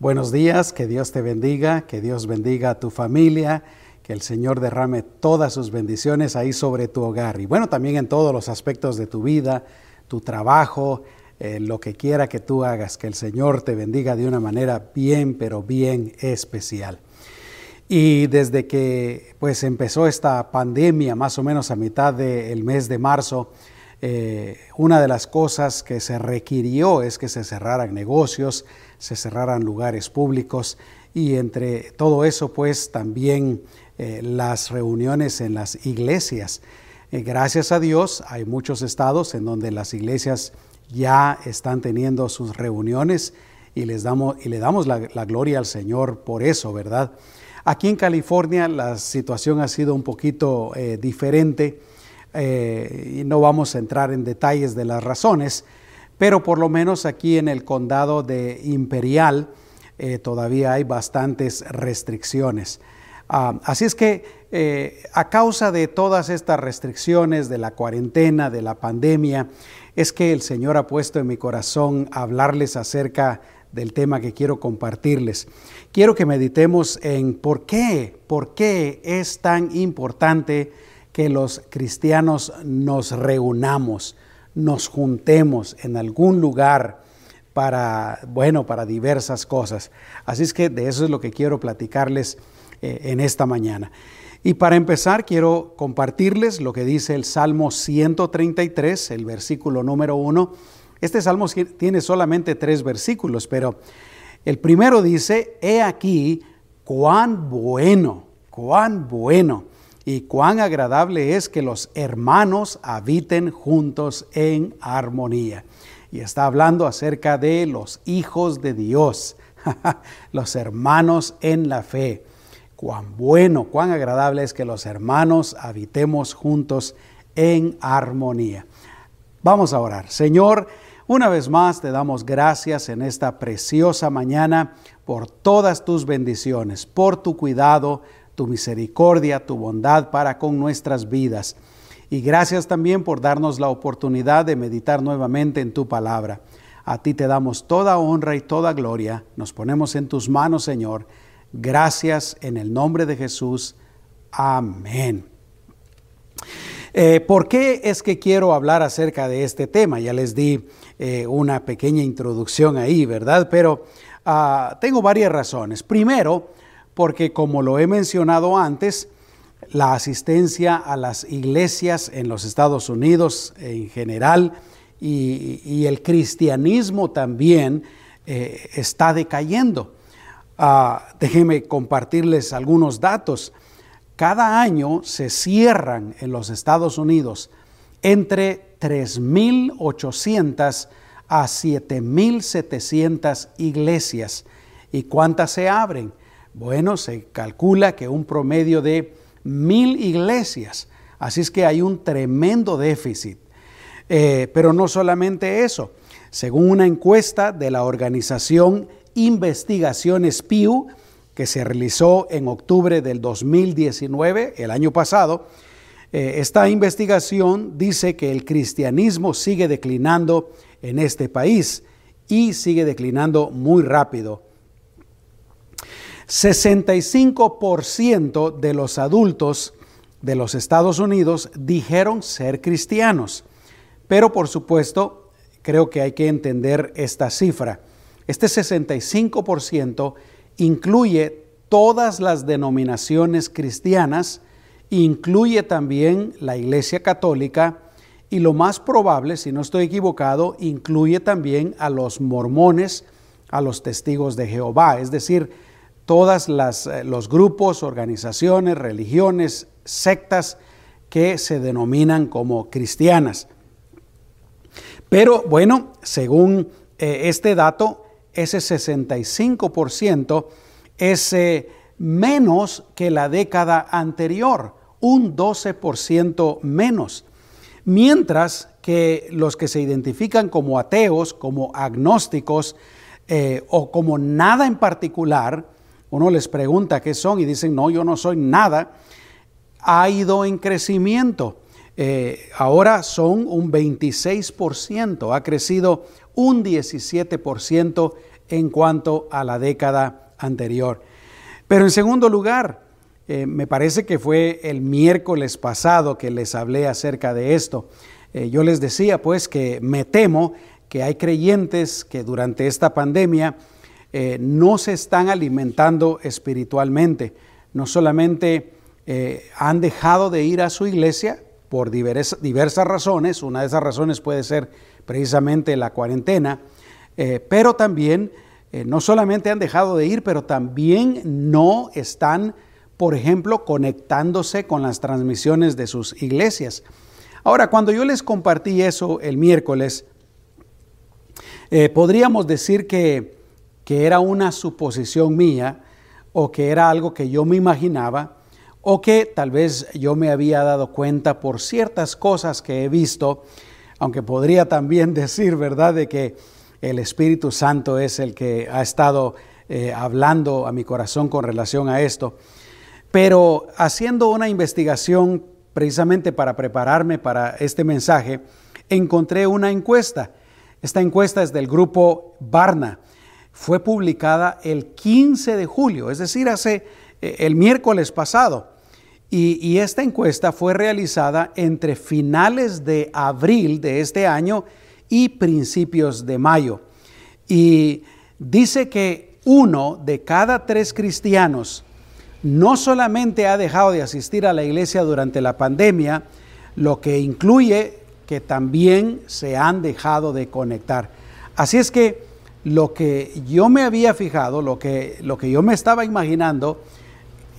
Buenos días, que Dios te bendiga, que Dios bendiga a tu familia, que el Señor derrame todas sus bendiciones ahí sobre tu hogar y bueno, también en todos los aspectos de tu vida, tu trabajo, eh, lo que quiera que tú hagas, que el Señor te bendiga de una manera bien, pero bien especial. Y desde que pues empezó esta pandemia, más o menos a mitad del mes de marzo, eh, una de las cosas que se requirió es que se cerraran negocios, se cerraran lugares públicos y entre todo eso pues también eh, las reuniones en las iglesias. Eh, gracias a Dios hay muchos estados en donde las iglesias ya están teniendo sus reuniones y, les damos, le damos la, gloria al Señor por eso, ¿verdad? Aquí en California la situación ha sido un poquito diferente eh, y no vamos a entrar en detalles de las razones, pero por lo menos aquí en el condado de Imperial eh, todavía hay bastantes restricciones. Ah, así es que eh, a causa de todas estas restricciones, de la cuarentena, de la pandemia, es que el Señor ha puesto en mi corazón hablarles acerca del tema que quiero compartirles. Quiero que meditemos en por qué, por qué es tan importante que los cristianos nos reunamos, nos juntemos en algún lugar para, bueno, para diversas cosas. Así es que de eso es lo que quiero platicarles eh, en esta mañana. Y para empezar, quiero compartirles lo que dice el Salmo 133, el versículo número uno. Este salmo tiene solamente tres versículos, pero el primero dice, he aquí cuán bueno, cuán bueno y cuán agradable es que los hermanos habiten juntos en armonía. Y está hablando acerca de los hijos de Dios, los hermanos en la fe. Cuán bueno, cuán agradable es que los hermanos habitemos juntos en armonía. Vamos a orar. Señor, una vez más te damos gracias en esta preciosa mañana por todas tus bendiciones, por tu cuidado, tu misericordia, tu bondad para con nuestras vidas. Y gracias también por darnos la oportunidad de meditar nuevamente en tu palabra. A ti te damos toda honra y toda gloria. Nos ponemos en tus manos, Señor. Gracias en el nombre de Jesús. Amén. Eh, ¿Por qué es que quiero hablar acerca de este tema? Ya les di eh, una pequeña introducción ahí, ¿verdad? Pero ah, tengo varias razones. Primero, porque como lo he mencionado antes, la asistencia a las iglesias en los Estados Unidos en general y, el cristianismo también eh, está decayendo. Ah, déjenme compartirles algunos datos. Cada año se cierran en los Estados Unidos entre 3.800 a 7.700 iglesias. ¿Y cuántas se abren? Bueno, se calcula que un promedio de mil iglesias, así es que hay un tremendo déficit. Eh, pero no solamente eso, según una encuesta de la organización Investigaciones Pew, que se realizó en octubre del 2019, el año pasado, eh, esta investigación dice que el cristianismo sigue declinando en este país y sigue declinando muy rápido. 65% de los adultos de los Estados Unidos dijeron ser cristianos. Pero por supuesto, creo que hay que entender esta cifra. Este 65% incluye todas las denominaciones cristianas, incluye también la Iglesia Católica y lo más probable, si no estoy equivocado, incluye también a los mormones, a los testigos de Jehová. Es decir, todas eh, los grupos, organizaciones, religiones, sectas que se denominan como cristianas. Pero bueno, según eh, este dato, ese 65% es eh, menos que la década anterior, un 12% menos. Mientras que los que se identifican como ateos, como agnósticos o como nada en particular, uno les pregunta qué son y dicen, no, yo no soy nada. Ha ido en crecimiento. Eh, ahora son un 26%, ha crecido un 17% en cuanto a la década anterior. Pero en segundo lugar, eh, me parece que fue el miércoles pasado que les hablé acerca de esto. Eh, yo les decía pues que me temo que hay creyentes que durante esta pandemia eh, no se están alimentando espiritualmente. No solamente han dejado de ir a su iglesia por diversas razones, una de esas razones puede ser precisamente la cuarentena, pero también no solamente han dejado de ir, pero también no están por ejemplo, conectándose con las transmisiones de sus iglesias. Ahora, cuando yo les compartí eso el miércoles, eh, podríamos decir que, era una suposición mía o que era algo que yo me imaginaba o que tal vez yo me había dado cuenta por ciertas cosas que he visto, aunque podría también decir, ¿verdad?, de que el Espíritu Santo es el que ha estado eh, hablando a mi corazón con relación a esto. Pero haciendo una investigación precisamente para prepararme para este mensaje, encontré una encuesta. Esta encuesta es del grupo Barna. Fue publicada el 15 de julio, es decir, hace eh, el miércoles pasado. Y, y, esta encuesta fue realizada entre finales de abril de este año y principios de mayo. Y dice que uno de cada tres cristianos no solamente ha dejado de asistir a la iglesia durante la pandemia, lo que incluye que también se han dejado de conectar. Así es que lo que yo me había fijado, lo que, lo que yo me estaba imaginando,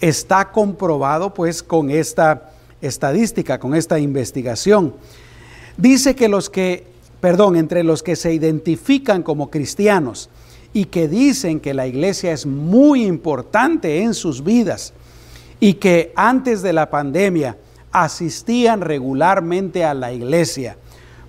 está comprobado pues con esta estadística, con esta investigación. Dice que los que, perdón, entre los que se identifican como cristianos, y que dicen que la iglesia es muy importante en sus vidas y que antes de la pandemia asistían regularmente a la iglesia,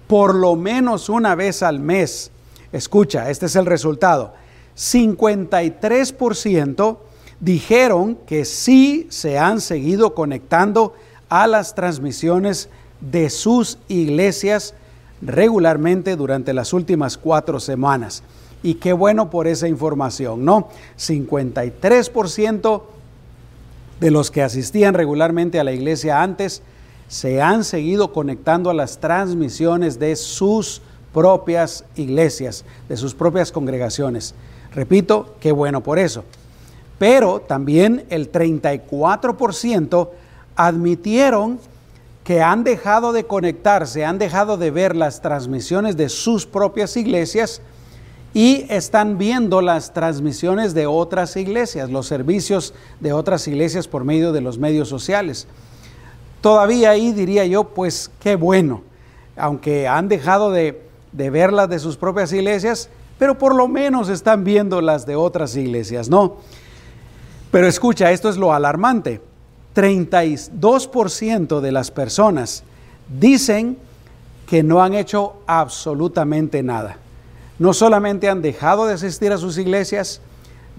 por lo menos una vez al mes. Escucha, este es el resultado. 53% dijeron que sí se han seguido conectando a las transmisiones de sus iglesias regularmente durante las últimas cuatro semanas. Y qué bueno por esa información, ¿no? 53% de los que asistían regularmente a la iglesia antes se han seguido conectando a las transmisiones de sus propias iglesias, de sus propias congregaciones. Repito, qué bueno por eso. Pero también el 34% admitieron que han dejado de conectarse, han dejado de ver las transmisiones de sus propias iglesias y están viendo las transmisiones de otras iglesias, los servicios de otras iglesias por medio de los medios sociales. Todavía ahí diría yo, pues qué bueno, aunque han dejado de, de ver las de sus propias iglesias, pero por lo menos están viendo las de otras iglesias, ¿no? Pero escucha, esto es lo alarmante. 32% de las personas dicen que no han hecho absolutamente nada no solamente han dejado de asistir a sus iglesias,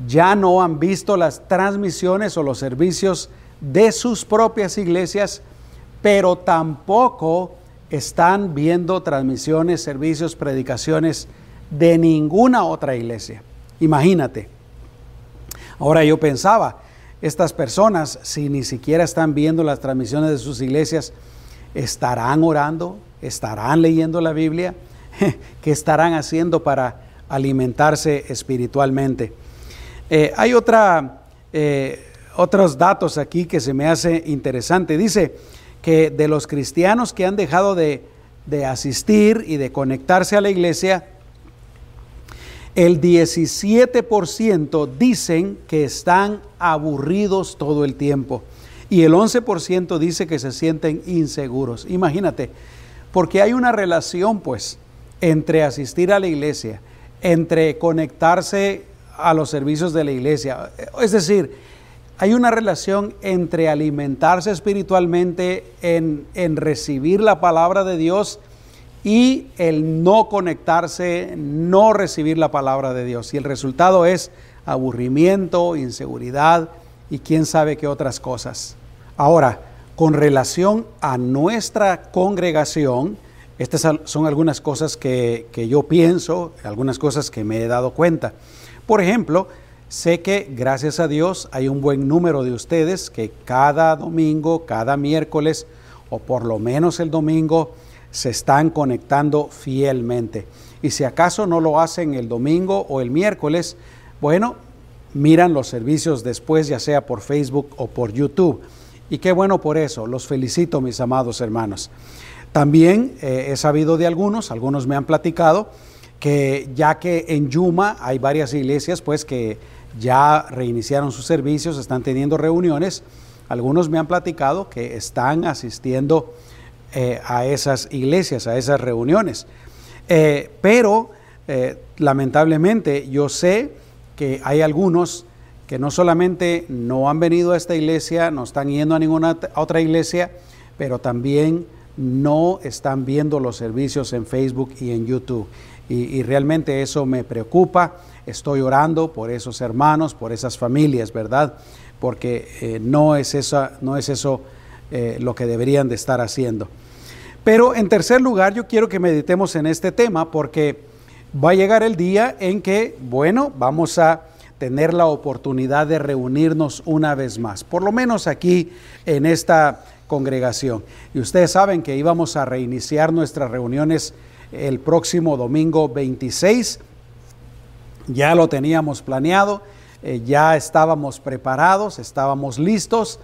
ya no han visto las transmisiones o los servicios de sus propias iglesias, pero tampoco están viendo transmisiones, servicios, predicaciones de ninguna otra iglesia. Imagínate. Ahora yo pensaba, estas personas, si ni siquiera están viendo las transmisiones de sus iglesias, ¿estarán orando? ¿Estarán leyendo la Biblia? que estarán haciendo para alimentarse espiritualmente. Eh, hay otra, eh, otros datos aquí que se me hace interesante. Dice que de los cristianos que han dejado de, de asistir y de conectarse a la iglesia, el 17% dicen que están aburridos todo el tiempo y el 11% dice que se sienten inseguros. Imagínate, porque hay una relación pues entre asistir a la iglesia, entre conectarse a los servicios de la iglesia. Es decir, hay una relación entre alimentarse espiritualmente en, recibir la palabra de Dios y el no conectarse, no recibir la palabra de Dios. Y el resultado es aburrimiento, inseguridad y quién sabe qué otras cosas. Ahora, con relación a nuestra congregación, estas son algunas cosas que, yo pienso, algunas cosas que me he dado cuenta. Por ejemplo, sé que gracias a Dios hay un buen número de ustedes que cada domingo, cada miércoles o por lo menos el domingo se están conectando fielmente. Y si acaso no lo hacen el domingo o el miércoles, bueno, miran los servicios después, ya sea por Facebook o por YouTube. Y qué bueno por eso, los felicito mis amados hermanos. También eh, he sabido de algunos, algunos me han platicado, que ya que en Yuma hay varias iglesias pues que ya reiniciaron sus servicios, están teniendo reuniones, algunos me han platicado que están asistiendo eh, a esas iglesias, a esas reuniones. Eh, pero lamentablemente yo sé que hay algunos que no solamente no han venido a esta iglesia, no están yendo a ninguna otra iglesia, pero también no están viendo los servicios en Facebook y en YouTube. Y, realmente eso me preocupa. Estoy orando por esos hermanos, por esas familias, ¿verdad? Porque eh, no, es no es eso eh, lo que deberían de estar haciendo. Pero en tercer lugar, yo quiero que meditemos en este tema porque va a llegar el día en que, bueno, vamos a tener la oportunidad de reunirnos una vez más, por lo menos aquí en esta congregación. Y ustedes saben que íbamos a reiniciar nuestras reuniones el próximo domingo 26. Ya lo teníamos planeado, eh, ya estábamos preparados, estábamos listos,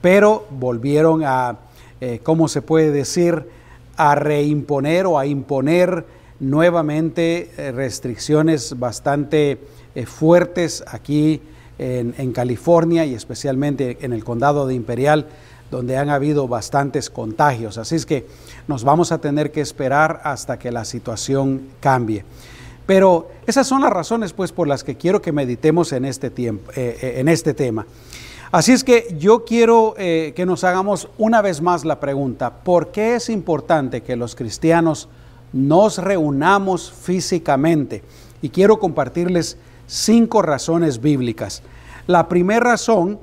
pero volvieron a, eh, ¿cómo se puede decir?, a reimponer o a imponer nuevamente eh, restricciones bastante fuertes aquí en, California y especialmente en el condado de Imperial, donde han habido bastantes contagios. Así es que nos vamos a tener que esperar hasta que la situación cambie. Pero esas son las razones pues por las que quiero que meditemos en este, tiempo, eh, en este tema. Así es que yo quiero que nos hagamos una vez más la pregunta, ¿por qué es importante que los cristianos nos reunamos físicamente. Y quiero compartirles cinco razones bíblicas. La primera razón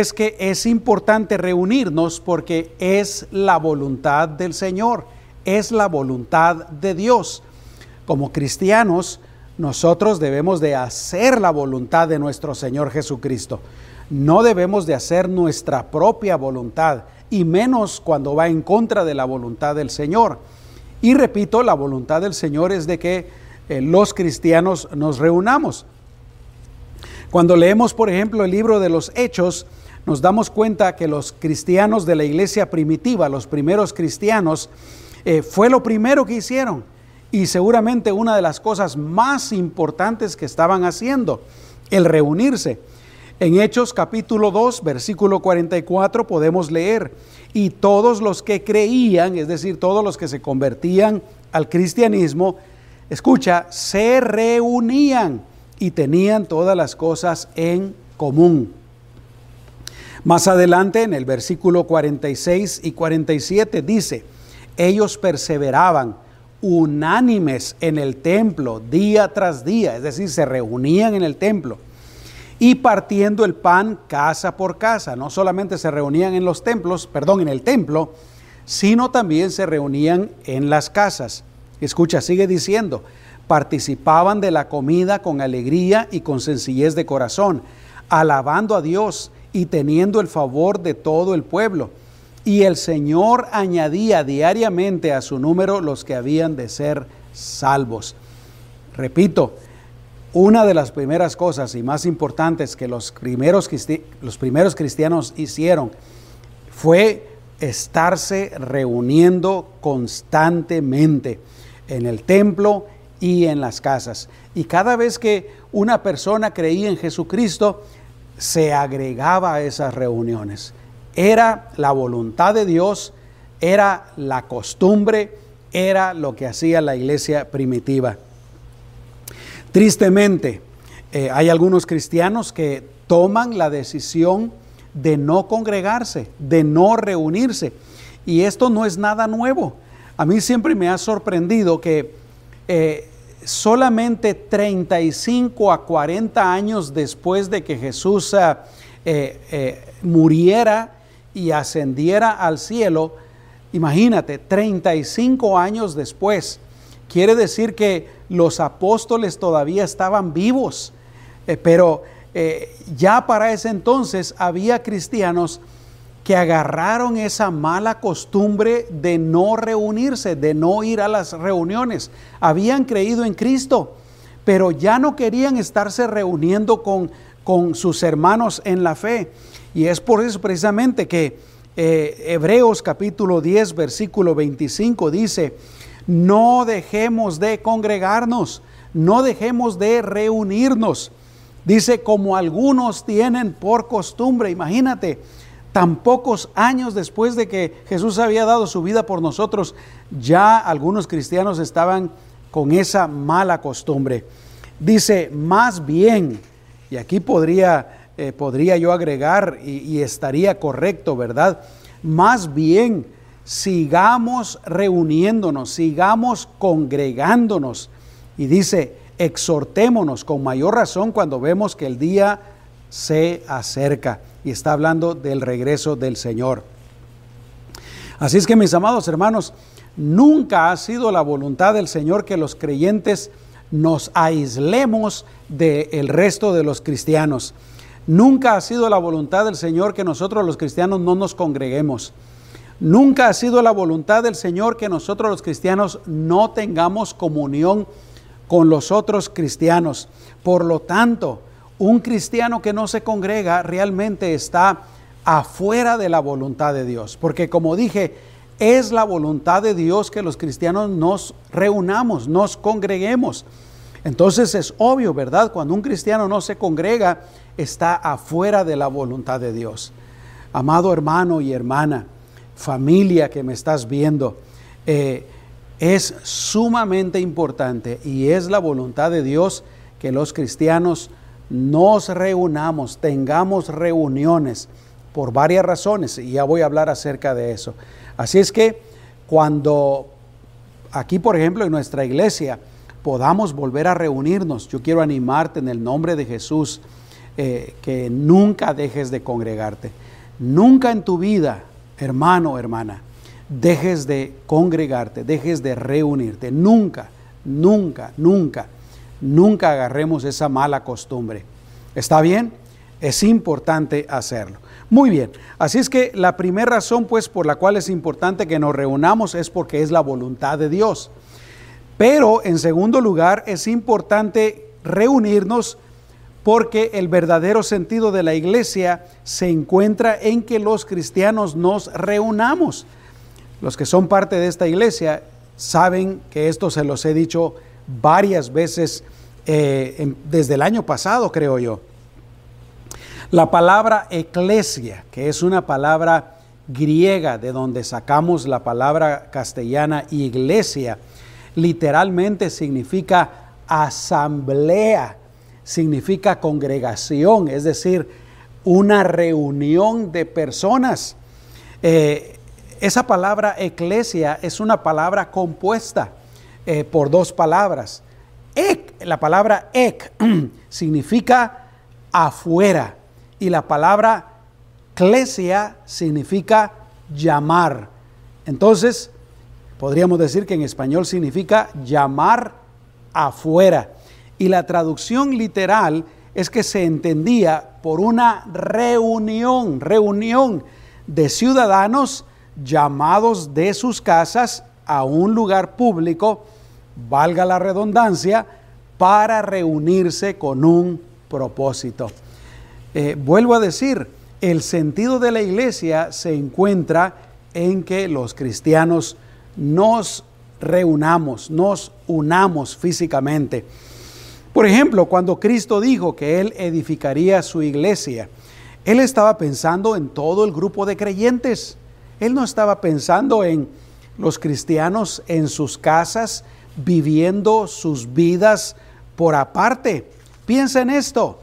es que es importante reunirnos porque es la voluntad del Señor, es la voluntad de Dios. Como cristianos, nosotros debemos de hacer la voluntad de nuestro Señor Jesucristo. No debemos de hacer nuestra propia voluntad, y menos cuando va en contra de la voluntad del Señor. Y repito, la voluntad del Señor es de que eh, los cristianos nos reunamos. Cuando leemos, por ejemplo, el libro de los Hechos, nos damos cuenta que los cristianos de la iglesia primitiva, los primeros cristianos, eh, fue lo primero que hicieron y seguramente una de las cosas más importantes que estaban haciendo, el reunirse. En Hechos capítulo 2, versículo 44 podemos leer, y todos los que creían, es decir, todos los que se convertían al cristianismo, escucha, se reunían y tenían todas las cosas en común. Más adelante en el versículo 46 y 47 dice, ellos perseveraban unánimes en el templo día tras día, es decir, se reunían en el templo y partiendo el pan casa por casa. No solamente se reunían en los templos, perdón, en el templo, sino también se reunían en las casas. Escucha, sigue diciendo, participaban de la comida con alegría y con sencillez de corazón, alabando a Dios y teniendo el favor de todo el pueblo. Y el Señor añadía diariamente a su número los que habían de ser salvos. Repito, una de las primeras cosas y más importantes que los primeros, los primeros cristianos hicieron fue estarse reuniendo constantemente en el templo y en las casas. Y cada vez que una persona creía en Jesucristo, se agregaba a esas reuniones. Era la voluntad de Dios, era la costumbre, era lo que hacía la iglesia primitiva. Tristemente, eh, hay algunos cristianos que toman la decisión de no congregarse, de no reunirse. Y esto no es nada nuevo. A mí siempre me ha sorprendido que eh, solamente 35 a 40 años después de que Jesús eh, muriera y ascendiera al cielo, imagínate, 35 años después, quiere decir que los apóstoles todavía estaban vivos. Eh, pero eh, ya para ese entonces había cristianos que agarraron esa mala costumbre de no reunirse, de no ir a las reuniones. Habían creído en Cristo, pero ya no querían estarse reuniendo con, con sus hermanos en la fe. Y es por eso precisamente que eh, Hebreos capítulo 10, versículo 25 dice, no dejemos de congregarnos, no dejemos de reunirnos. Dice, como algunos tienen por costumbre, imagínate, tan pocos años después de que Jesús había dado su vida por nosotros, ya algunos cristianos estaban con esa mala costumbre. Dice, más bien, y aquí podría, eh, podría yo agregar y, y estaría correcto, ¿verdad? Más bien, sigamos reuniéndonos, sigamos congregándonos. Y dice, exhortémonos con mayor razón cuando vemos que el día se acerca y está hablando del regreso del Señor. Así es que mis amados hermanos, nunca ha sido la voluntad del Señor que los creyentes nos aislemos del resto de los cristianos. Nunca ha sido la voluntad del Señor que nosotros los cristianos no nos congreguemos. Nunca ha sido la voluntad del Señor que nosotros los cristianos no tengamos comunión con los otros cristianos. Por lo tanto, un cristiano que no se congrega realmente está afuera de la voluntad de Dios. Porque como dije, es la voluntad de Dios que los cristianos nos reunamos, nos congreguemos. Entonces es obvio, ¿verdad? Cuando un cristiano no se congrega, está afuera de la voluntad de Dios. Amado hermano y hermana, familia que me estás viendo, eh, es sumamente importante y es la voluntad de Dios que los cristianos nos reunamos, tengamos reuniones por varias razones y ya voy a hablar acerca de eso. Así es que cuando aquí, por ejemplo, en nuestra iglesia podamos volver a reunirnos, yo quiero animarte en el nombre de Jesús eh, que nunca dejes de congregarte. Nunca en tu vida, hermano, hermana, dejes de congregarte, dejes de reunirte. Nunca, nunca, nunca nunca agarremos esa mala costumbre. ¿Está bien? Es importante hacerlo. Muy bien, así es que la primera razón pues por la cual es importante que nos reunamos es porque es la voluntad de Dios. Pero en segundo lugar es importante reunirnos porque el verdadero sentido de la iglesia se encuentra en que los cristianos nos reunamos. Los que son parte de esta iglesia saben que esto se los he dicho varias veces eh, desde el año pasado, creo yo. La palabra eclesia, que es una palabra griega de donde sacamos la palabra castellana iglesia, literalmente significa asamblea, significa congregación, es decir, una reunión de personas. Eh, esa palabra eclesia es una palabra compuesta eh, por dos palabras. La palabra ek significa afuera y la palabra clesia significa llamar. Entonces, podríamos decir que en español significa llamar afuera. Y la traducción literal es que se entendía por una reunión, reunión de ciudadanos llamados de sus casas a un lugar público valga la redundancia, para reunirse con un propósito. Eh, vuelvo a decir, el sentido de la iglesia se encuentra en que los cristianos nos reunamos, nos unamos físicamente. Por ejemplo, cuando Cristo dijo que Él edificaría su iglesia, Él estaba pensando en todo el grupo de creyentes. Él no estaba pensando en los cristianos en sus casas, viviendo sus vidas por aparte. Piensa en esto.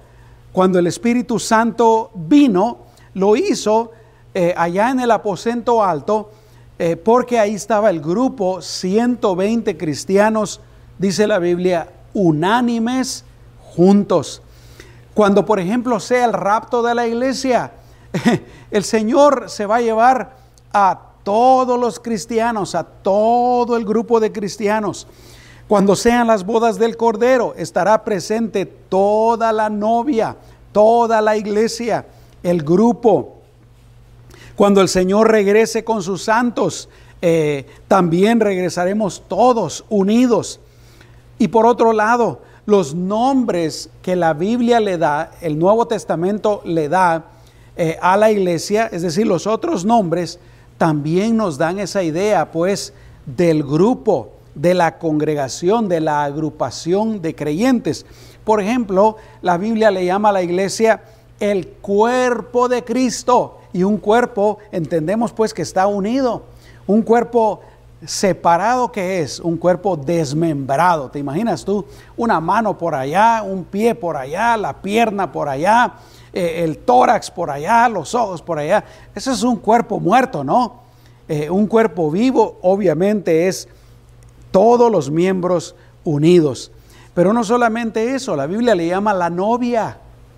Cuando el Espíritu Santo vino, lo hizo eh, allá en el aposento alto, eh, porque ahí estaba el grupo, 120 cristianos, dice la Biblia, unánimes juntos. Cuando, por ejemplo, sea el rapto de la iglesia, el Señor se va a llevar a todos los cristianos, a todo el grupo de cristianos. Cuando sean las bodas del Cordero, estará presente toda la novia, toda la iglesia, el grupo. Cuando el Señor regrese con sus santos, eh, también regresaremos todos unidos. Y por otro lado, los nombres que la Biblia le da, el Nuevo Testamento le da eh, a la iglesia, es decir, los otros nombres, también nos dan esa idea, pues, del grupo de la congregación, de la agrupación de creyentes. Por ejemplo, la Biblia le llama a la iglesia el cuerpo de Cristo y un cuerpo, entendemos pues que está unido, un cuerpo separado que es, un cuerpo desmembrado. ¿Te imaginas tú? Una mano por allá, un pie por allá, la pierna por allá, eh, el tórax por allá, los ojos por allá. Ese es un cuerpo muerto, ¿no? Eh, un cuerpo vivo obviamente es todos los miembros unidos. Pero no solamente eso, la Biblia le llama la novia,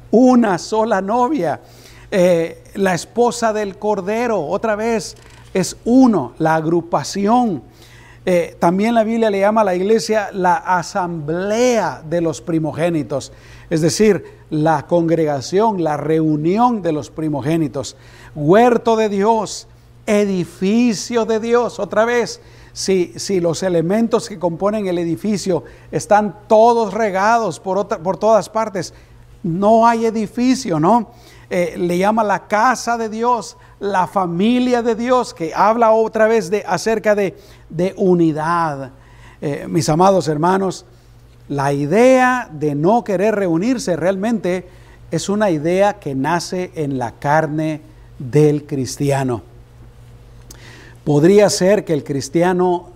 una sola novia. Eh, la esposa del Cordero, otra vez, es uno, la agrupación. También la Biblia le llama a la iglesia la asamblea de los primogénitos, es decir, la congregación, la reunión de los primogénitos, huerto de Dios, edificio de Dios, otra vez, si, los elementos que componen el edificio están todos regados por, por todas partes, no hay edificio, ¿no? Eh, le llama la casa de Dios, la familia de Dios, que habla otra vez de, acerca de, unidad. Eh, mis amados hermanos, la idea de no querer reunirse realmente es una idea que nace en la carne del cristiano. Podría ser que el cristiano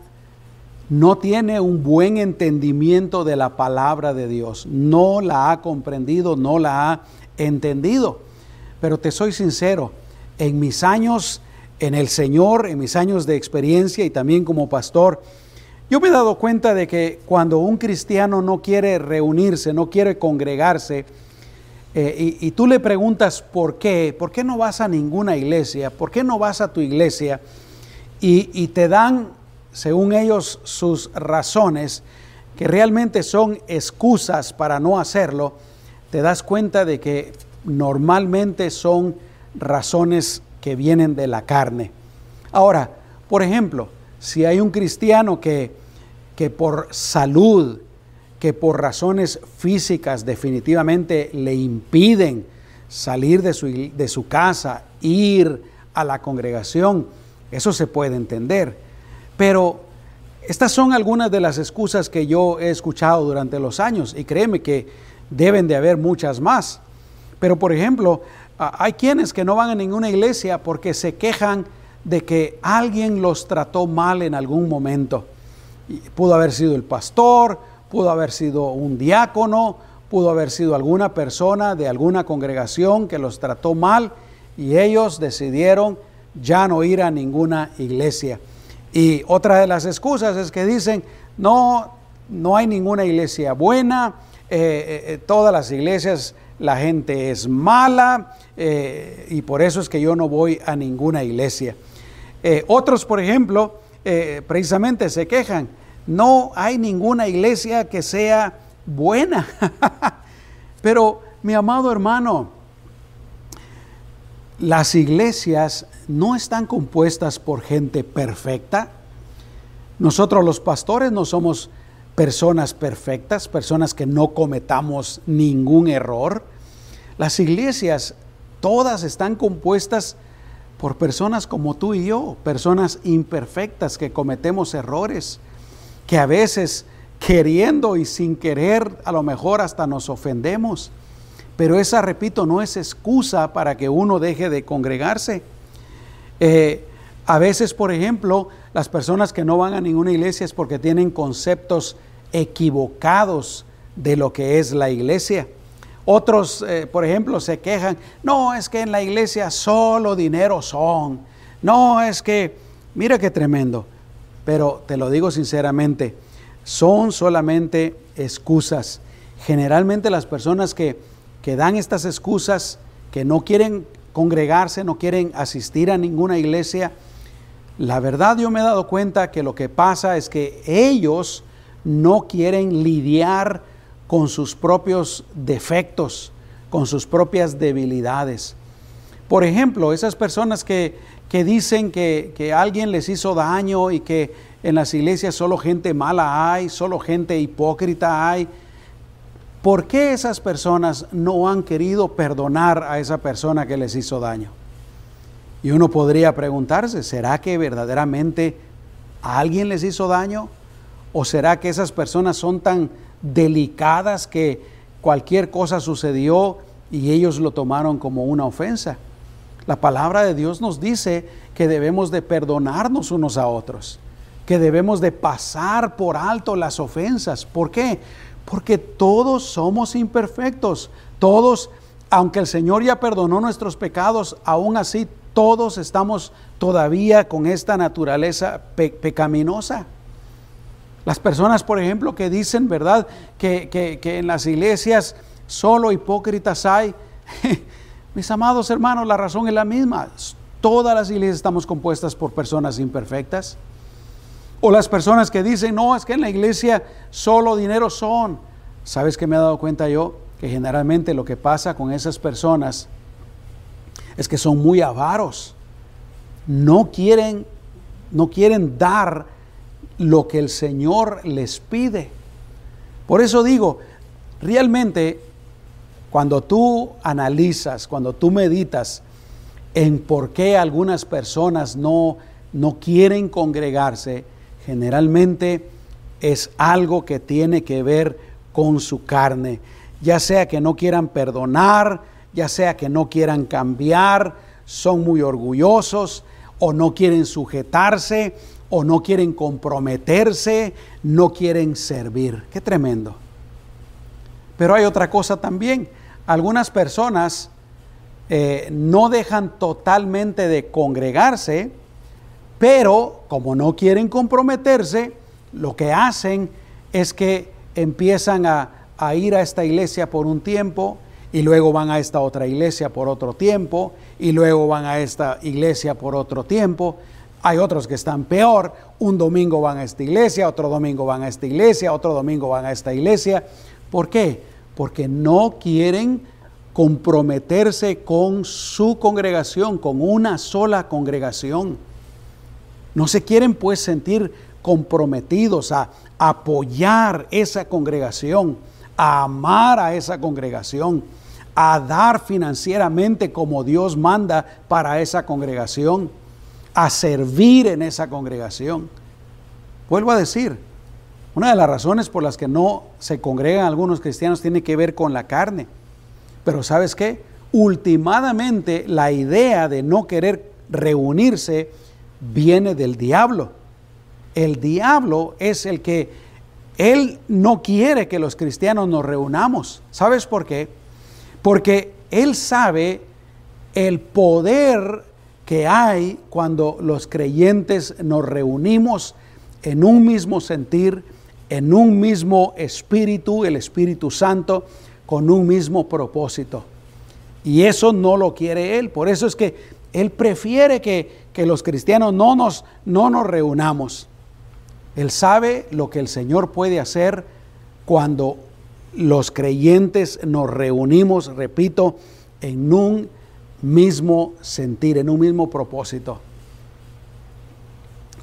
no tiene un buen entendimiento de la palabra de Dios, no la ha comprendido, no la ha entendido. Pero te soy sincero, en mis años en el Señor, en mis años de experiencia y también como pastor, yo me he dado cuenta de que cuando un cristiano no quiere reunirse, no quiere congregarse, eh, y, y, tú le preguntas por qué, por qué no vas a ninguna iglesia, por qué no vas a tu iglesia, y, te dan, según ellos, sus razones, que realmente son excusas para no hacerlo, te das cuenta de que normalmente son razones que vienen de la carne. Ahora, por ejemplo, si hay un cristiano que, que por salud, que por razones físicas definitivamente le impiden salir de su, de su casa, ir a la congregación, eso se puede entender. Pero estas son algunas de las excusas que yo he escuchado durante los años y créeme que deben de haber muchas más. Pero por ejemplo, hay quienes que no van a ninguna iglesia porque se quejan de que alguien los trató mal en algún momento. Pudo haber sido el pastor, pudo haber sido un diácono, pudo haber sido alguna persona de alguna congregación que los trató mal y ellos decidieron ya no ir a ninguna iglesia. Y otra de las excusas es que dicen, no, no hay ninguna iglesia buena, eh, eh, eh, todas las iglesias la gente es mala y por eso es que yo no voy a ninguna iglesia. Otros, por ejemplo, precisamente se quejan, no hay ninguna iglesia que sea buena. Pero mi amado hermano, las iglesias no están compuestas por gente perfecta. Nosotros los pastores no somos personas perfectas, personas que no cometamos ningún error. Las iglesias todas están compuestas por personas como tú y yo, personas imperfectas que cometemos errores, que a veces queriendo y sin querer a lo mejor hasta nos ofendemos. Pero esa, repito, no es excusa para que uno deje de congregarse. Eh, a veces, por ejemplo, las personas que no van a ninguna iglesia es porque tienen conceptos equivocados de lo que es la iglesia. Otros, eh, por ejemplo, se quejan, no, es que en la iglesia solo dinero son. No, es que, mira qué tremendo. Pero te lo digo sinceramente, son solamente excusas. Generalmente las personas que que dan estas excusas, que no quieren congregarse, no quieren asistir a ninguna iglesia, la verdad yo me he dado cuenta que lo que pasa es que ellos no quieren lidiar con sus propios defectos, con sus propias debilidades. Por ejemplo, esas personas que, dicen que, que, alguien les hizo daño y que en las iglesias solo gente mala hay, solo gente hipócrita hay. ¿Por qué esas personas no han querido perdonar a esa persona que les hizo daño? Y uno podría preguntarse, ¿será que verdaderamente alguien les hizo daño? ¿O será que esas personas son tan delicadas que cualquier cosa sucedió y ellos lo tomaron como una ofensa? La palabra de Dios nos dice que debemos de perdonarnos unos a otros, que debemos de pasar por alto las ofensas. ¿Por qué? Porque todos somos imperfectos, todos, aunque el Señor ya perdonó nuestros pecados, aún así todos estamos todavía con esta naturaleza pecaminosa. Las personas, por ejemplo, que dicen, ¿verdad?, que, que en las iglesias solo hipócritas hay. Mis amados hermanos, la razón es la misma. Todas las iglesias estamos compuestas por personas imperfectas. O las personas que dicen, no, es que en la iglesia solo dinero son. ¿Sabes qué me he dado cuenta yo? Que generalmente lo que pasa con esas personas es que son muy avaros. No quieren, no quieren dar lo que el Señor les pide. Por eso digo, realmente cuando tú analizas, cuando tú meditas en por qué algunas personas no, no quieren congregarse, generalmente es algo que tiene que ver con su carne, ya sea que no quieran perdonar, ya sea que no quieran cambiar, son muy orgullosos o no quieren sujetarse o no quieren comprometerse, no quieren servir. Qué tremendo. Pero hay otra cosa también. Algunas personas eh, no dejan totalmente de congregarse, pero como no quieren comprometerse, lo que hacen es que empiezan a, a ir a esta iglesia por un tiempo, y luego van a esta otra iglesia por otro tiempo, y luego van a esta iglesia por otro tiempo. Hay otros que están peor, un domingo van a esta iglesia, otro domingo van a esta iglesia, otro domingo van a esta iglesia. ¿Por qué? Porque no quieren comprometerse con su congregación, con una sola congregación. No se quieren pues sentir comprometidos a apoyar esa congregación, a amar a esa congregación a dar financieramente como Dios manda para esa congregación, a servir en esa congregación. Vuelvo a decir, una de las razones por las que no se congregan algunos cristianos tiene que ver con la carne. Pero ¿sabes qué? Ultimadamente la idea de no querer reunirse viene del diablo. El diablo es el que él no quiere que los cristianos nos reunamos. ¿Sabes por qué? porque Él sabe el poder que hay cuando los creyentes nos reunimos en un mismo sentir, en un mismo espíritu, el Espíritu Santo, con un mismo propósito. Y eso no lo quiere Él. Por eso es que Él prefiere que, los cristianos no nos, no nos reunamos. Él sabe lo que el Señor puede hacer cuando los creyentes nos reunimos, repito, en un mismo sentir, en un mismo propósito.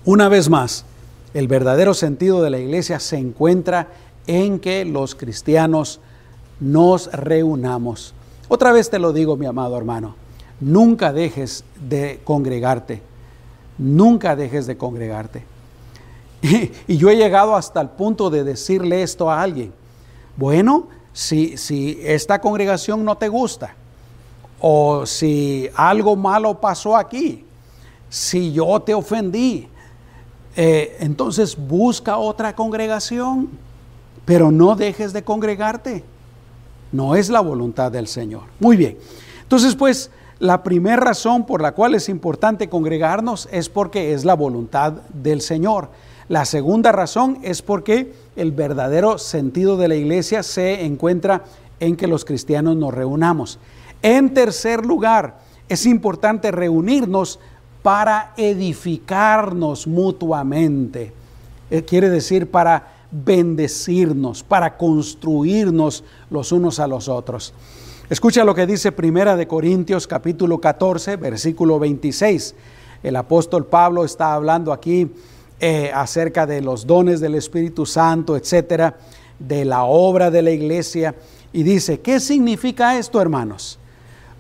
Una vez más, el verdadero sentido de la iglesia se encuentra en que los cristianos nos reunamos. Otra vez te lo digo, mi amado hermano, nunca dejes de congregarte, nunca dejes de congregarte. Y, yo he llegado hasta el punto de decirle esto a alguien. Bueno, si, si esta congregación no te gusta, o si algo malo pasó aquí, si yo te ofendí, eh, entonces busca otra congregación, pero no dejes de congregarte. No es la voluntad del Señor. Muy bien. Entonces, pues, la primera razón por la cual es importante congregarnos es porque es la voluntad del Señor. La segunda razón es porque el verdadero sentido de la iglesia se encuentra en que los cristianos nos reunamos. En tercer lugar, es importante reunirnos para edificarnos mutuamente. Eh, quiere decir para bendecirnos, para construirnos los unos a los otros. Escucha lo que dice Primera de Corintios capítulo 14, versículo 26. El apóstol Pablo está hablando aquí eh, acerca de los dones del Espíritu Santo, etcétera, de la obra de la iglesia. Y dice, ¿qué significa esto, hermanos?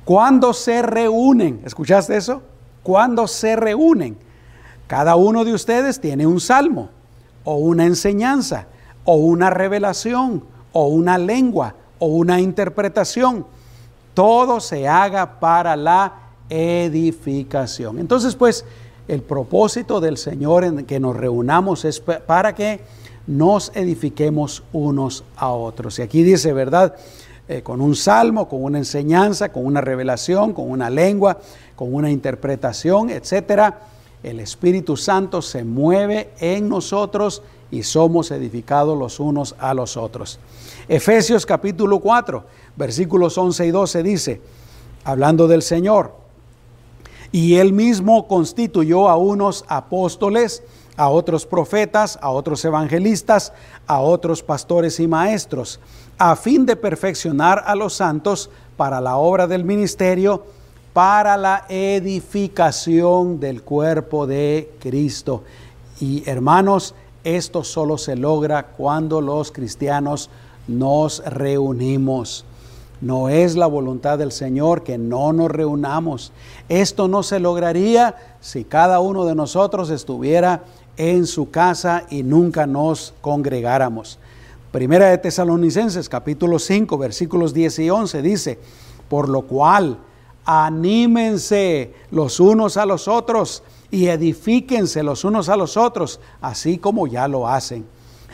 Cuando se reúnen, ¿escuchaste eso? Cuando se reúnen, cada uno de ustedes tiene un salmo, o una enseñanza, o una revelación, o una lengua, o una interpretación. Todo se haga para la edificación. Entonces, pues, el propósito del Señor en que nos reunamos es para que nos edifiquemos unos a otros. Y aquí dice, ¿verdad? Eh, con un salmo, con una enseñanza, con una revelación, con una lengua, con una interpretación, etcétera. El Espíritu Santo se mueve en nosotros y somos edificados los unos a los otros. Efesios capítulo 4, versículos 11 y 12 dice, hablando del Señor, y él mismo constituyó a unos apóstoles, a otros profetas, a otros evangelistas, a otros pastores y maestros, a fin de perfeccionar a los santos para la obra del ministerio, para la edificación del cuerpo de Cristo. Y hermanos, esto solo se logra cuando los cristianos nos reunimos. No es la voluntad del Señor que no nos reunamos. Esto no se lograría si cada uno de nosotros estuviera en su casa y nunca nos congregáramos. Primera de Tesalonicenses capítulo 5 versículos 10 y 11 dice, por lo cual anímense los unos a los otros y edifíquense los unos a los otros, así como ya lo hacen.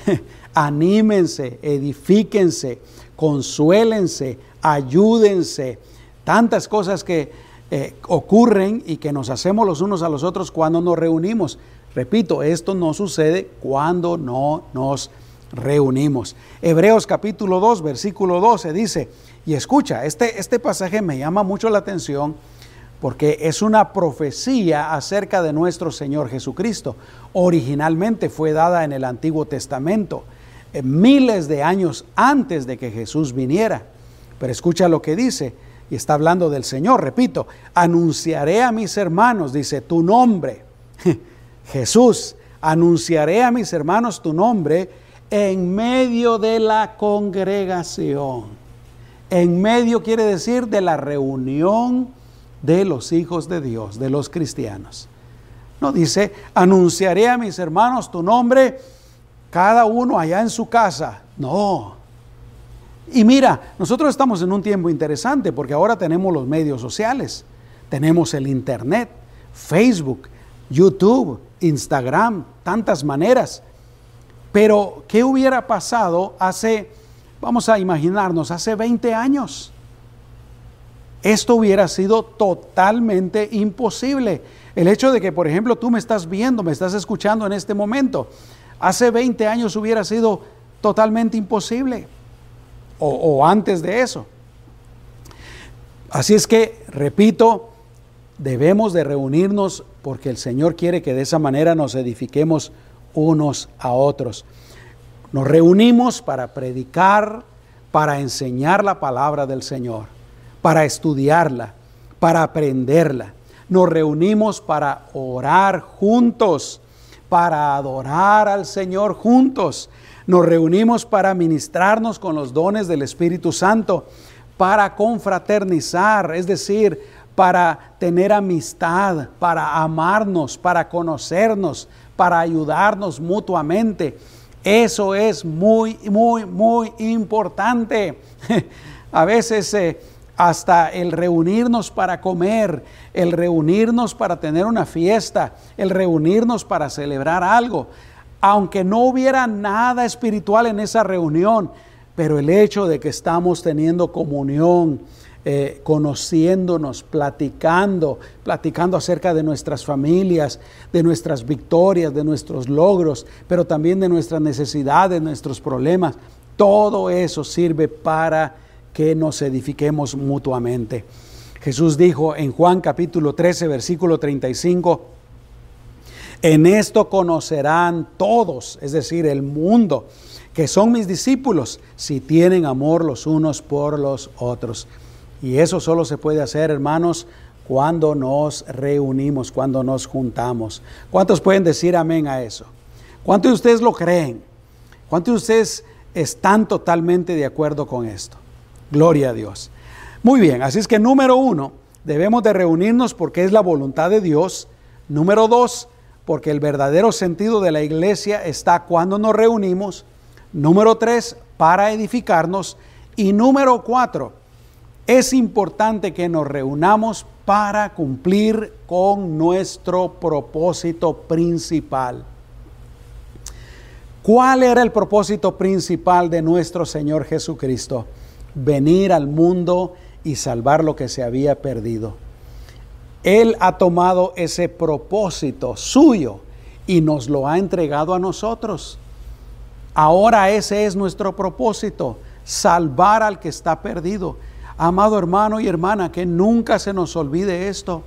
anímense, edifíquense, consuélense, ayúdense. Tantas cosas que eh, ocurren y que nos hacemos los unos a los otros cuando nos reunimos. Repito, esto no sucede cuando no nos reunimos. Hebreos capítulo 2, versículo 12 dice, y escucha, este, este pasaje me llama mucho la atención porque es una profecía acerca de nuestro Señor Jesucristo. Originalmente fue dada en el Antiguo Testamento, eh, miles de años antes de que Jesús viniera. Pero escucha lo que dice, y está hablando del Señor, repito, anunciaré a mis hermanos, dice, tu nombre, Jesús, anunciaré a mis hermanos tu nombre en medio de la congregación. En medio quiere decir de la reunión de los hijos de Dios, de los cristianos. No dice, anunciaré a mis hermanos tu nombre, cada uno allá en su casa. No, y mira, nosotros estamos en un tiempo interesante porque ahora tenemos los medios sociales, tenemos el Internet, Facebook, YouTube, Instagram, tantas maneras. Pero, ¿qué hubiera pasado hace, vamos a imaginarnos, hace 20 años? Esto hubiera sido totalmente imposible. El hecho de que, por ejemplo, tú me estás viendo, me estás escuchando en este momento, hace 20 años hubiera sido totalmente imposible o, antes de eso. Así es que, repito, debemos de reunirnos porque el Señor quiere que de esa manera nos edifiquemos unos a otros. Nos reunimos para predicar, para enseñar la palabra del Señor, para estudiarla, para aprenderla. Nos reunimos para orar juntos, para adorar al Señor juntos, nos reunimos para ministrarnos con los dones del Espíritu Santo, para confraternizar, es decir, para tener amistad, para amarnos, para conocernos, para ayudarnos mutuamente. Eso es muy, muy, muy importante. A veces eh, hasta el reunirnos para comer, el reunirnos para tener una fiesta, el reunirnos para celebrar algo aunque no hubiera nada espiritual en esa reunión, pero el hecho de que estamos teniendo comunión, eh, conociéndonos, platicando, platicando acerca de nuestras familias, de nuestras victorias, de nuestros logros, pero también de nuestras necesidades, nuestros problemas, todo eso sirve para que nos edifiquemos mutuamente. Jesús dijo en Juan capítulo 13, versículo 35, en esto conocerán todos, es decir, el mundo, que son mis discípulos si tienen amor los unos por los otros. Y eso solo se puede hacer, hermanos, cuando nos reunimos, cuando nos juntamos. ¿Cuántos pueden decir amén a eso? ¿Cuántos de ustedes lo creen? ¿Cuántos de ustedes están totalmente de acuerdo con esto? Gloria a Dios. Muy bien, así es que número uno, debemos de reunirnos porque es la voluntad de Dios. Número dos, porque el verdadero sentido de la iglesia está cuando nos reunimos. Número tres, para edificarnos. Y número cuatro, es importante que nos reunamos para cumplir con nuestro propósito principal. ¿Cuál era el propósito principal de nuestro Señor Jesucristo? Venir al mundo y salvar lo que se había perdido. Él ha tomado ese propósito suyo y nos lo ha entregado a nosotros. Ahora ese es nuestro propósito, salvar al que está perdido. Amado hermano y hermana, que nunca se nos olvide esto.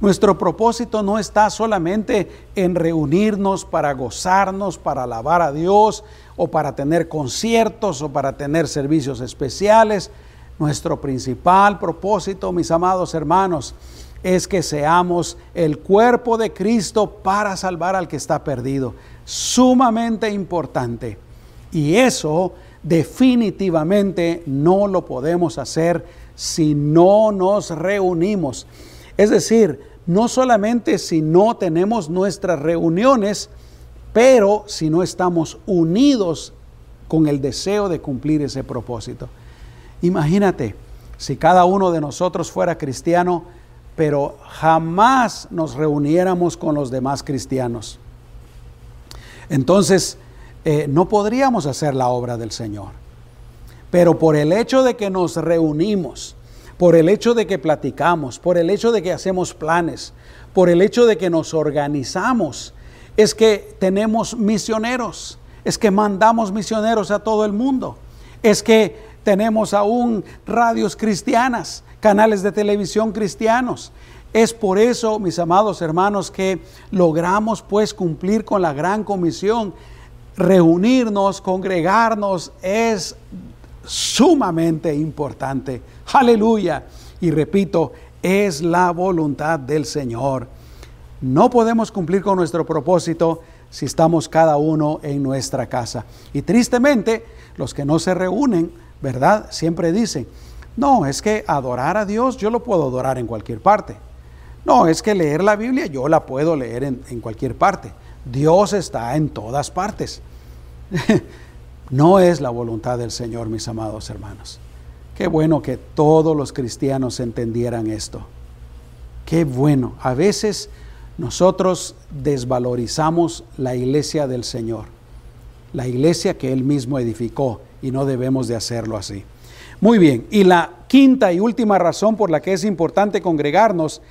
Nuestro propósito no está solamente en reunirnos para gozarnos, para alabar a Dios o para tener conciertos o para tener servicios especiales. Nuestro principal propósito, mis amados hermanos, es que seamos el cuerpo de Cristo para salvar al que está perdido. Sumamente importante. Y eso definitivamente no lo podemos hacer si no nos reunimos. Es decir, no solamente si no tenemos nuestras reuniones, pero si no estamos unidos con el deseo de cumplir ese propósito. Imagínate, si cada uno de nosotros fuera cristiano, pero jamás nos reuniéramos con los demás cristianos. Entonces, eh, no podríamos hacer la obra del Señor. Pero por el hecho de que nos reunimos, por el hecho de que platicamos, por el hecho de que hacemos planes, por el hecho de que nos organizamos, es que tenemos misioneros, es que mandamos misioneros a todo el mundo, es que tenemos aún radios cristianas, canales de televisión cristianos. Es por eso, mis amados hermanos, que logramos pues cumplir con la gran comisión. Reunirnos, congregarnos es sumamente importante. Aleluya. Y repito, es la voluntad del Señor. No podemos cumplir con nuestro propósito si estamos cada uno en nuestra casa. Y tristemente, los que no se reúnen ¿verdad? Siempre dicen, no, es que adorar a Dios yo lo puedo adorar en cualquier parte. No, es que leer la Biblia yo la puedo leer en, en cualquier parte. Dios está en todas partes. no es la voluntad del Señor, mis amados hermanos. Qué bueno que todos los cristianos entendieran esto. Qué bueno. A veces nosotros desvalorizamos la iglesia del Señor, la iglesia que Él mismo edificó y no debemos de hacerlo así. Muy bien, y la quinta y última razón por la que es importante congregarnos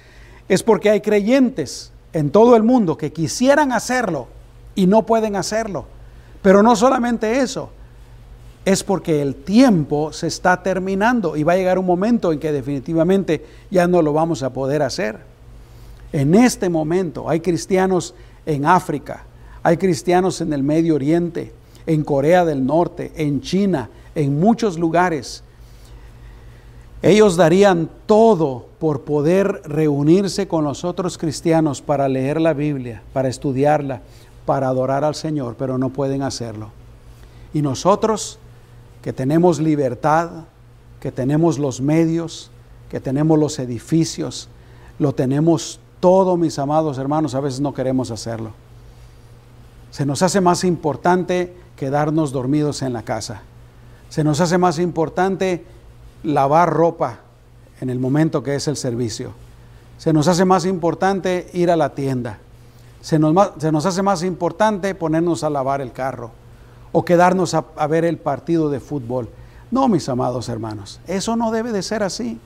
es porque hay creyentes en todo el mundo que quisieran hacerlo y no pueden hacerlo. Pero no solamente eso, es porque el tiempo se está terminando y va a llegar un momento en que definitivamente ya no lo vamos a poder hacer. En este momento hay cristianos en África, hay cristianos en el Medio Oriente, en Corea del Norte, en China, en muchos lugares. Ellos darían todo por poder reunirse con los otros cristianos para leer la Biblia, para estudiarla, para adorar al Señor, pero no pueden hacerlo. Y nosotros, que tenemos libertad, que tenemos los medios, que tenemos los edificios, lo tenemos todo, mis amados hermanos, a veces no queremos hacerlo. Se nos hace más importante quedarnos dormidos en la casa. Se nos hace más importante lavar ropa en el momento que es el servicio. Se nos hace más importante ir a la tienda. Se nos, se nos hace más importante ponernos a lavar el carro o quedarnos a, ver el partido de fútbol. No, mis amados hermanos, eso no debe de ser así.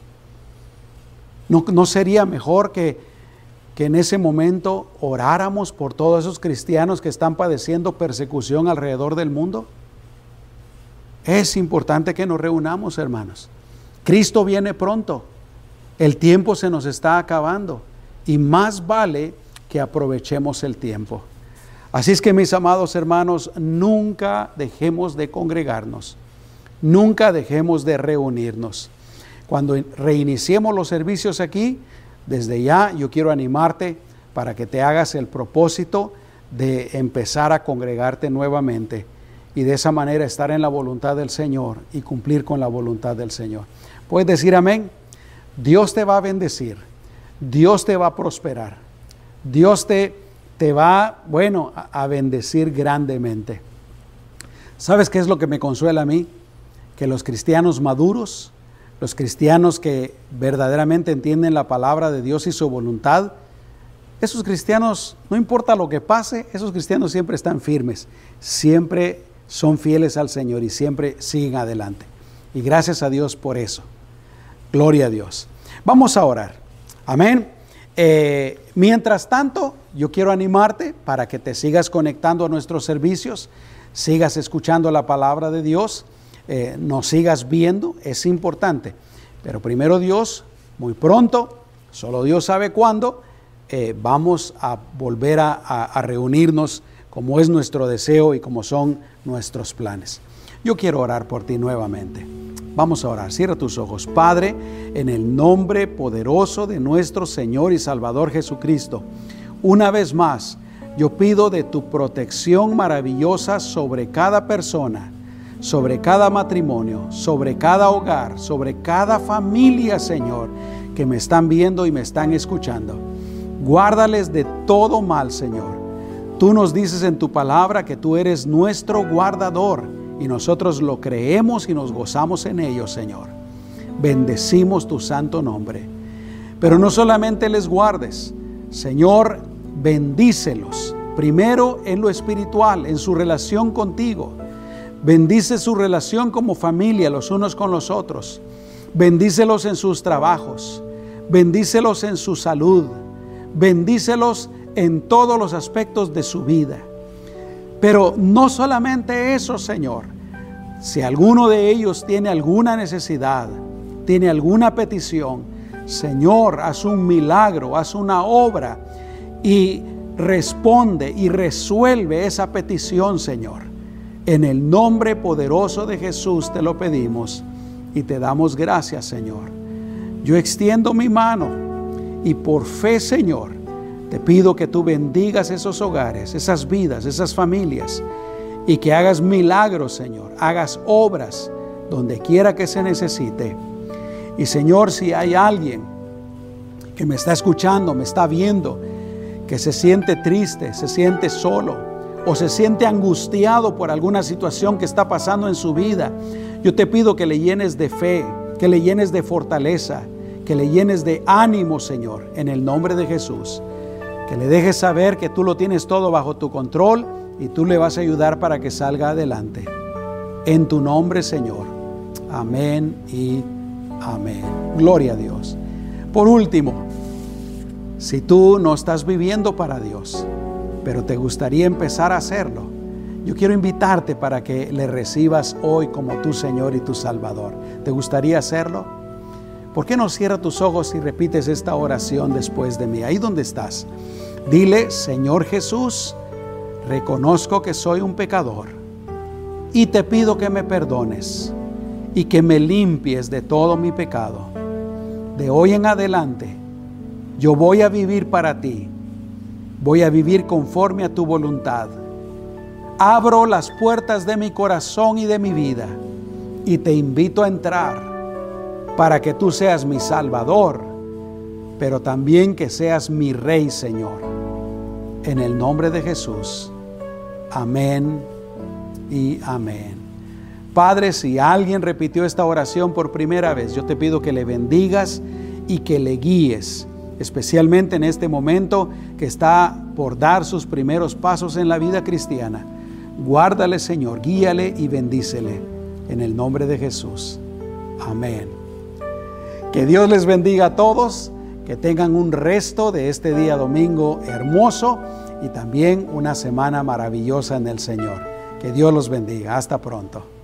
¿No, no sería mejor que que en ese momento oráramos por todos esos cristianos que están padeciendo persecución alrededor del mundo? Es importante que nos reunamos, hermanos. Cristo viene pronto. El tiempo se nos está acabando y más vale que aprovechemos el tiempo. Así es que mis amados hermanos, nunca dejemos de congregarnos, nunca dejemos de reunirnos. Cuando reiniciemos los servicios aquí, desde ya yo quiero animarte para que te hagas el propósito de empezar a congregarte nuevamente y de esa manera estar en la voluntad del Señor y cumplir con la voluntad del Señor. ¿Puedes decir amén? Dios te va a bendecir, Dios te va a prosperar, Dios te, te va, bueno, a, a bendecir grandemente. ¿Sabes qué es lo que me consuela a mí? Que los cristianos maduros, los cristianos que verdaderamente entienden la palabra de Dios y su voluntad, esos cristianos, no importa lo que pase, esos cristianos siempre están firmes, siempre son fieles al Señor y siempre siguen adelante. Y gracias a Dios por eso. Gloria a Dios. Vamos a orar. Amén. Eh, mientras tanto, yo quiero animarte para que te sigas conectando a nuestros servicios, sigas escuchando la palabra de Dios, eh, nos sigas viendo, es importante. Pero primero Dios, muy pronto, solo Dios sabe cuándo, eh, vamos a volver a reunirnos como es nuestro deseo y como son nuestros planes. Yo quiero orar por ti nuevamente. Vamos a orar. Cierra tus ojos. Padre, en el nombre poderoso de nuestro Señor y Salvador Jesucristo, una vez más, yo pido de tu protección maravillosa sobre cada persona, sobre cada matrimonio, sobre cada hogar, sobre cada familia, Señor, que me están viendo y me están escuchando. Guárdales de todo mal, Señor Tú nos dices en tu palabra que tú eres nuestro guardador y nosotros lo creemos y nos gozamos en ello, Señor. Bendecimos tu santo nombre. Pero no solamente les guardes, Señor, bendícelos. Primero en lo espiritual, en su relación contigo. Bendice su relación como familia, los unos con los otros. Bendícelos en sus trabajos. Bendícelos en su salud. Bendícelos en todos los aspectos de su vida. Pero no solamente eso, Señor. Si alguno de ellos tiene alguna necesidad, tiene alguna petición, Señor, haz un milagro, haz una obra y responde y resuelve esa petición, Señor. En el nombre poderoso de Jesús te lo pedimos y te damos gracias, Señor. Yo extiendo mi mano y por fe, Señor, te pido que tú bendigas esos hogares, esas vidas, esas familias y que hagas milagros, Señor, hagas obras donde quiera que se necesite. Y Señor, si hay alguien que me está escuchando, me está viendo, que se siente triste, se siente solo o se siente angustiado por alguna situación que está pasando en su vida, yo te pido que le llenes de fe, que le llenes de fortaleza, que le llenes de ánimo, Señor, en el nombre de Jesús que le dejes saber que tú lo tienes todo bajo tu control y tú le vas a ayudar para que salga adelante. En tu nombre, Señor. Amén y amén. Gloria a Dios. Por último, si tú no estás viviendo para Dios, pero te gustaría empezar a hacerlo, yo quiero invitarte para que le recibas hoy como tu Señor y tu Salvador. ¿Te gustaría hacerlo? ¿Por qué no cierras tus ojos y repites esta oración después de mí? Ahí donde estás. Dile, Señor Jesús, reconozco que soy un pecador y te pido que me perdones y que me limpies de todo mi pecado. De hoy en adelante, yo voy a vivir para ti. Voy a vivir conforme a tu voluntad. Abro las puertas de mi corazón y de mi vida y te invito a entrar para que tú seas mi Salvador, pero también que seas mi Rey, Señor. En el nombre de Jesús. Amén y amén. Padre, si alguien repitió esta oración por primera vez, yo te pido que le bendigas y que le guíes, especialmente en este momento que está por dar sus primeros pasos en la vida cristiana. Guárdale, Señor, guíale y bendícele. En el nombre de Jesús. Amén. Que Dios les bendiga a todos, que tengan un resto de este día domingo hermoso y también una semana maravillosa en el Señor. Que Dios los bendiga. Hasta pronto.